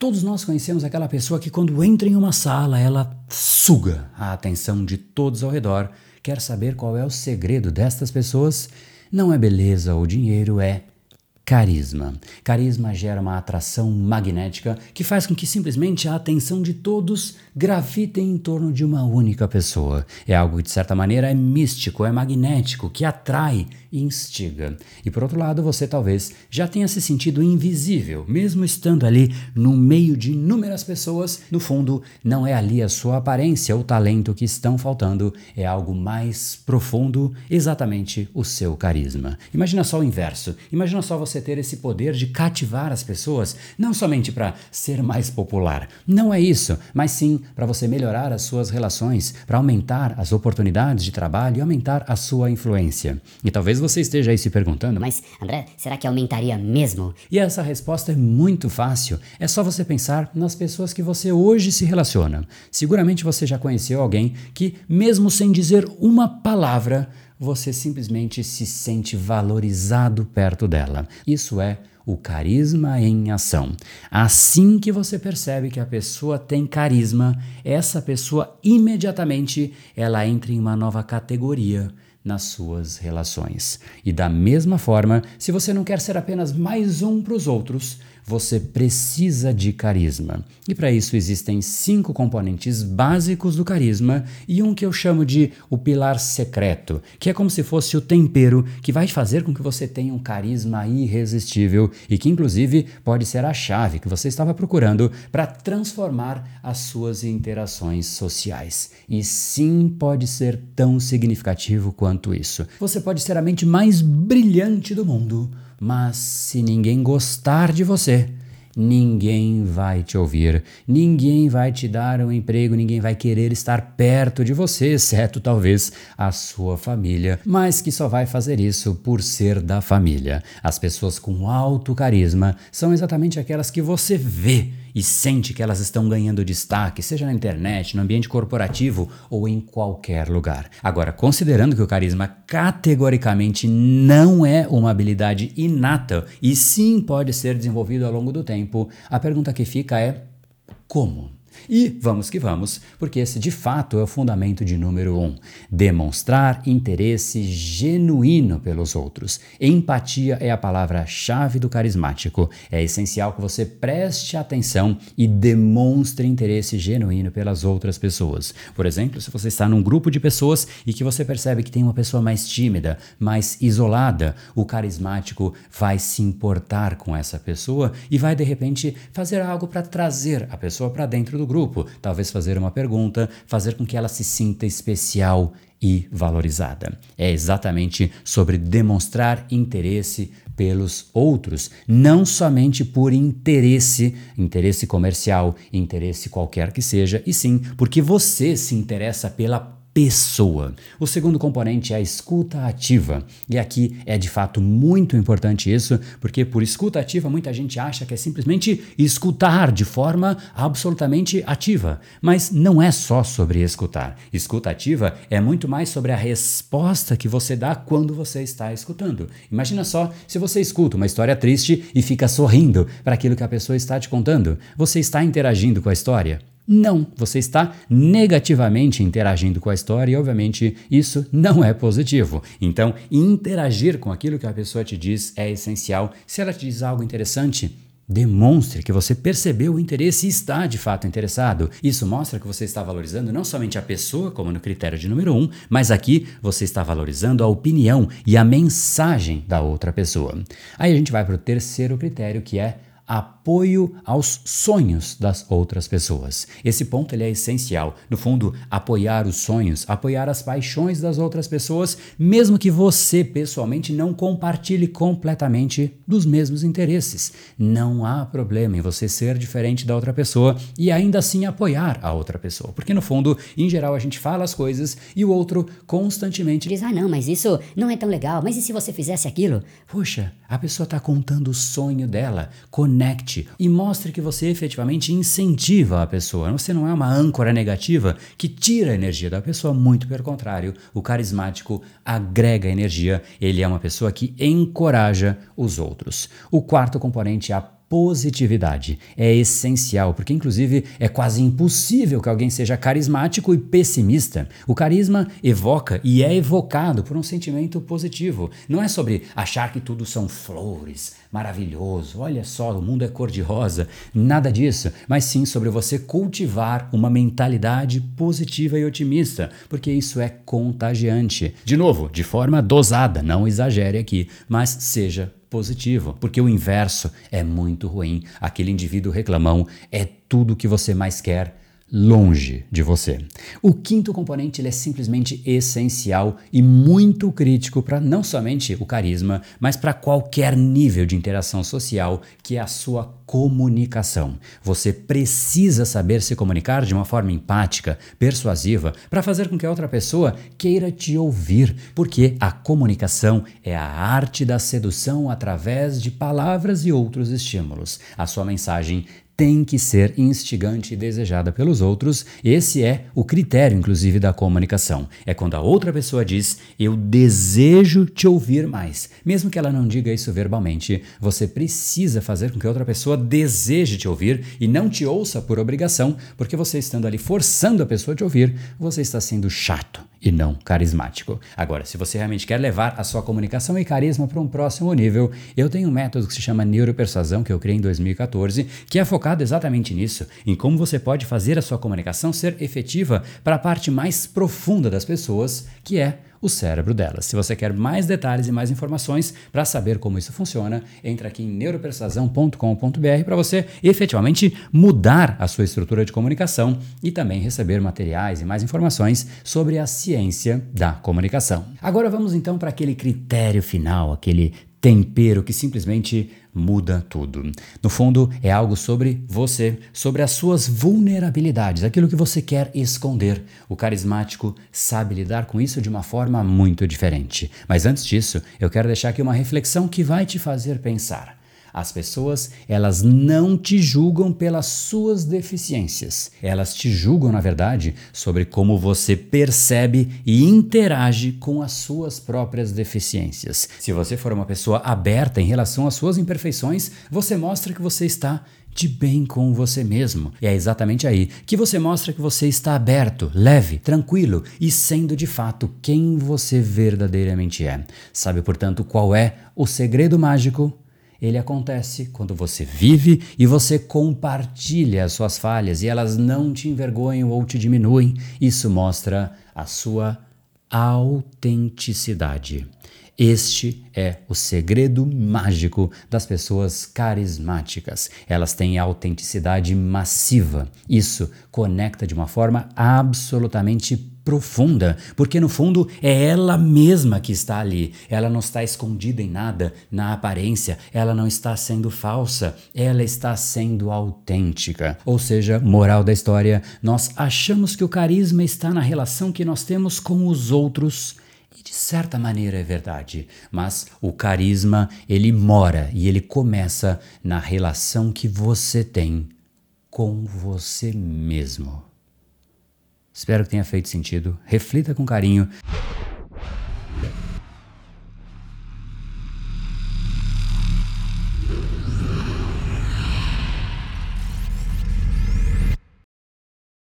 Todos nós conhecemos aquela pessoa que, quando entra em uma sala, ela suga a atenção de todos ao redor. Quer saber qual é o segredo destas pessoas? Não é beleza ou dinheiro, é Carisma. Carisma gera uma atração magnética que faz com que simplesmente a atenção de todos gravite em torno de uma única pessoa. É algo que, de certa maneira, é místico, é magnético, que atrai e instiga. E por outro lado, você talvez já tenha se sentido invisível, mesmo estando ali no meio de inúmeras pessoas. No fundo, não é ali a sua aparência ou talento que estão faltando, é algo mais profundo, exatamente o seu carisma. Imagina só o inverso. Imagina só você ter esse poder de cativar as pessoas, não somente para ser mais popular. Não é isso, mas sim para você melhorar as suas relações, para aumentar as oportunidades de trabalho e aumentar a sua influência. E talvez você esteja aí se perguntando: Mas, André, será que aumentaria mesmo? E essa resposta é muito fácil. É só você pensar nas pessoas que você hoje se relaciona. Seguramente você já conheceu alguém que, mesmo sem dizer uma palavra, você simplesmente se sente valorizado perto dela. Isso é o carisma em ação. Assim que você percebe que a pessoa tem carisma, essa pessoa imediatamente ela entra em uma nova categoria nas suas relações. E da mesma forma, se você não quer ser apenas mais um para os outros, você precisa de carisma. E para isso existem cinco componentes básicos do carisma e um que eu chamo de o pilar secreto, que é como se fosse o tempero que vai fazer com que você tenha um carisma irresistível e que, inclusive, pode ser a chave que você estava procurando para transformar as suas interações sociais. E sim, pode ser tão significativo quanto isso. Você pode ser a mente mais brilhante do mundo mas se ninguém gostar de você, ninguém vai te ouvir, ninguém vai te dar um emprego, ninguém vai querer estar perto de você, exceto talvez a sua família, mas que só vai fazer isso por ser da família. As pessoas com alto carisma são exatamente aquelas que você vê e sente que elas estão ganhando destaque, seja na internet, no ambiente corporativo ou em qualquer lugar. Agora, considerando que o carisma categoricamente não é uma habilidade inata e sim pode ser desenvolvido ao longo do tempo, a pergunta que fica é: como? E vamos que vamos, porque esse de fato é o fundamento de número um: demonstrar interesse genuíno pelos outros. Empatia é a palavra-chave do carismático. É essencial que você preste atenção e demonstre interesse genuíno pelas outras pessoas. Por exemplo, se você está num grupo de pessoas e que você percebe que tem uma pessoa mais tímida, mais isolada, o carismático vai se importar com essa pessoa e vai de repente fazer algo para trazer a pessoa para dentro do grupo, talvez fazer uma pergunta, fazer com que ela se sinta especial e valorizada. É exatamente sobre demonstrar interesse pelos outros, não somente por interesse, interesse comercial, interesse qualquer que seja, e sim porque você se interessa pela pessoa. O segundo componente é a escuta ativa. E aqui é de fato muito importante isso, porque por escuta ativa muita gente acha que é simplesmente escutar de forma absolutamente ativa. Mas não é só sobre escutar. Escuta ativa é muito mais sobre a resposta que você dá quando você está escutando. Imagina só se você escuta uma história triste e fica sorrindo para aquilo que a pessoa está te contando. Você está interagindo com a história? Não, você está negativamente interagindo com a história e, obviamente, isso não é positivo. Então, interagir com aquilo que a pessoa te diz é essencial. Se ela te diz algo interessante, Demonstre que você percebeu o interesse e está de fato interessado. Isso mostra que você está valorizando não somente a pessoa, como no critério de número um, mas aqui você está valorizando a opinião e a mensagem da outra pessoa. Aí a gente vai para o terceiro critério, que é apoio aos sonhos das outras pessoas. Esse ponto ele é essencial. No fundo, apoiar os sonhos, apoiar as paixões das outras pessoas, mesmo que você pessoalmente não compartilhe completamente dos mesmos interesses. Não há problema em você ser diferente da outra pessoa e ainda assim apoiar a outra pessoa. Porque no fundo, em geral, a gente fala as coisas e o outro constantemente diz: "Ah, não, mas isso não é tão legal. Mas e se você fizesse aquilo?" Poxa, a pessoa está contando o sonho dela. Conecte e mostre que você efetivamente incentiva a pessoa. Você não é uma âncora negativa que tira a energia da pessoa, muito pelo contrário. O carismático agrega energia, ele é uma pessoa que encoraja os outros. O quarto componente é a positividade. É essencial, porque inclusive é quase impossível que alguém seja carismático e pessimista. O carisma evoca e é evocado por um sentimento positivo. Não é sobre achar que tudo são flores, maravilhoso, olha só, o mundo é cor-de-rosa, nada disso, mas sim sobre você cultivar uma mentalidade positiva e otimista, porque isso é contagiante. De novo, de forma dosada, não exagere aqui, mas seja positivo, porque o inverso é muito ruim. Aquele indivíduo reclamão é tudo que você mais quer longe de você. O quinto componente ele é simplesmente essencial e muito crítico para não somente o carisma, mas para qualquer nível de interação social, que é a sua comunicação. Você precisa saber se comunicar de uma forma empática, persuasiva, para fazer com que a outra pessoa queira te ouvir, porque a comunicação é a arte da sedução através de palavras e outros estímulos. A sua mensagem tem que ser instigante e desejada pelos outros. Esse é o critério, inclusive, da comunicação. É quando a outra pessoa diz: Eu desejo te ouvir mais. Mesmo que ela não diga isso verbalmente, você precisa fazer com que a outra pessoa deseje te ouvir e não te ouça por obrigação, porque você estando ali forçando a pessoa a te ouvir, você está sendo chato e não carismático. Agora, se você realmente quer levar a sua comunicação e carisma para um próximo nível, eu tenho um método que se chama neuropersuasão que eu criei em 2014, que é focado exatamente nisso, em como você pode fazer a sua comunicação ser efetiva para a parte mais profunda das pessoas, que é o cérebro delas. Se você quer mais detalhes e mais informações para saber como isso funciona, entra aqui em neuropersuasão.com.br para você efetivamente mudar a sua estrutura de comunicação e também receber materiais e mais informações sobre a ciência da comunicação. Agora vamos então para aquele critério final, aquele tempero que simplesmente muda tudo. No fundo, é algo sobre você, sobre as suas vulnerabilidades, aquilo que você quer esconder. O carismático sabe lidar com isso de uma forma muito diferente. Mas antes disso, eu quero deixar aqui uma reflexão que vai te fazer pensar. As pessoas, elas não te julgam pelas suas deficiências. Elas te julgam, na verdade, sobre como você percebe e interage com as suas próprias deficiências. Se você for uma pessoa aberta em relação às suas imperfeições, você mostra que você está de bem com você mesmo. E é exatamente aí que você mostra que você está aberto, leve, tranquilo e sendo de fato quem você verdadeiramente é. Sabe, portanto, qual é o segredo mágico? Ele acontece quando você vive e você compartilha as suas falhas e elas não te envergonham ou te diminuem. Isso mostra a sua autenticidade. Este é o segredo mágico das pessoas carismáticas. Elas têm autenticidade massiva. Isso conecta de uma forma absolutamente profunda, porque no fundo é ela mesma que está ali. Ela não está escondida em nada na aparência, ela não está sendo falsa, ela está sendo autêntica. Ou seja, moral da história, nós achamos que o carisma está na relação que nós temos com os outros. E de certa maneira é verdade, mas o carisma ele mora e ele começa na relação que você tem com você mesmo. Espero que tenha feito sentido. Reflita com carinho.